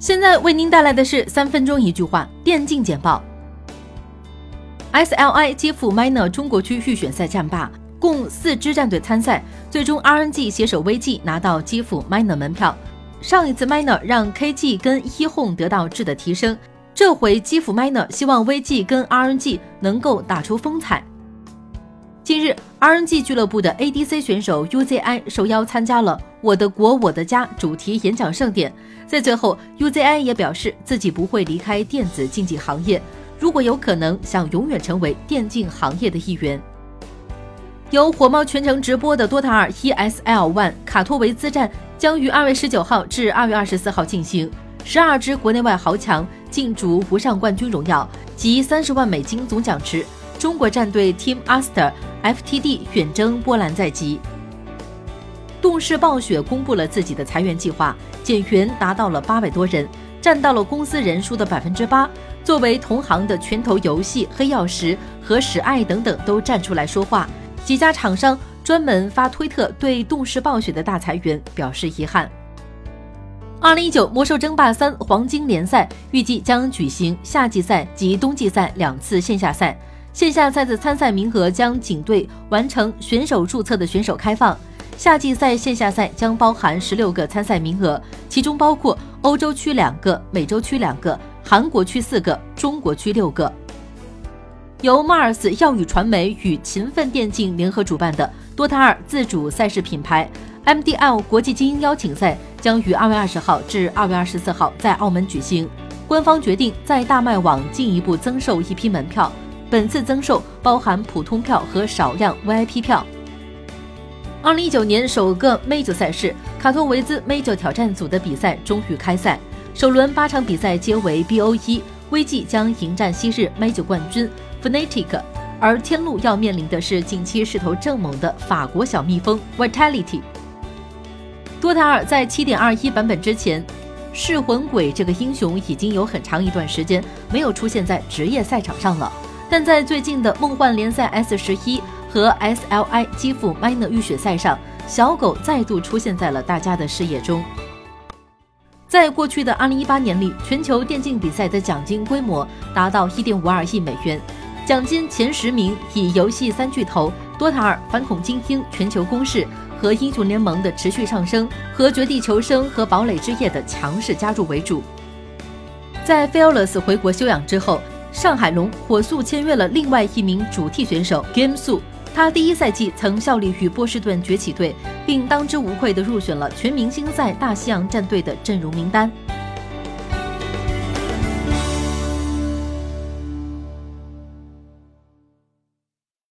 现在为您带来的是三分钟一句话电竞简报。SLI 基辅 Minor 中国区预选赛战罢，共四支战队参赛，最终 RNG 携手 VG 拿到基辅 Minor 门票。上一次 Minor 让 KG 跟 eHome 得到质的提升，这回基辅 Minor 希望 VG 跟 RNG 能够打出风采。近日，RNG 俱乐部的 ADC 选手 UZI 受邀参加了“我的国，我的家”主题演讲盛典。在最后，UZI 也表示自己不会离开电子竞技行业，如果有可能，想永远成为电竞行业的一员。由火猫全程直播的《多塔二 ESL ONE》卡托维兹站将于二月十九号至二月二十四号进行，十二支国内外豪强竞逐不上冠军荣耀及三十万美金总奖池。中国战队 Team Aster FTD 远征波兰在即。动视暴雪公布了自己的裁员计划，减员达到了八百多人，占到了公司人数的百分之八。作为同行的拳头游戏、黑曜石和史爱等等都站出来说话，几家厂商专门发推特对动视暴雪的大裁员表示遗憾。二零一九魔兽争霸三黄金联赛预计将举行夏季赛及冬季赛两次线下赛。线下赛的参赛名额将仅对完成选手注册的选手开放。夏季赛线下赛将包含十六个参赛名额，其中包括欧洲区两个、美洲区两个、韩国区四个、中国区六个。由 Mars 耀宇传媒与勤奋电竞联合主办的《多塔二》自主赛事品牌 MDL 国际精英邀请赛将于二月二十号至二月二十四号在澳门举行。官方决定在大麦网进一步增售一批门票。本次增售包含普通票和少量 VIP 票。二零一九年首个 Major 赛事卡托维兹 Major 挑战组的比赛终于开赛，首轮八场比赛皆为 BO1，VG 将迎战昔日 Major 冠军 Fnatic，而天路要面临的是近期势头正猛的法国小蜜蜂 Vitality。多塔二在七点二一版本之前，噬魂鬼这个英雄已经有很长一段时间没有出现在职业赛场上了。但在最近的梦幻联赛 S 十一和 SLI 基辅 Minor 预选赛上，小狗再度出现在了大家的视野中。在过去的2018年里，全球电竞比赛的奖金规模达到1.52亿美元，奖金前十名以游戏三巨头《多塔二》《反恐精英》《全球攻势》和《英雄联盟》的持续上升，和《绝地求生》和《堡垒之夜》的强势加入为主。在 Fearless 回国休养之后。上海龙火速签约了另外一名主 T 选手 Game Su，他第一赛季曾效力于波士顿崛起队，并当之无愧地入选了全明星赛大西洋战队的阵容名单。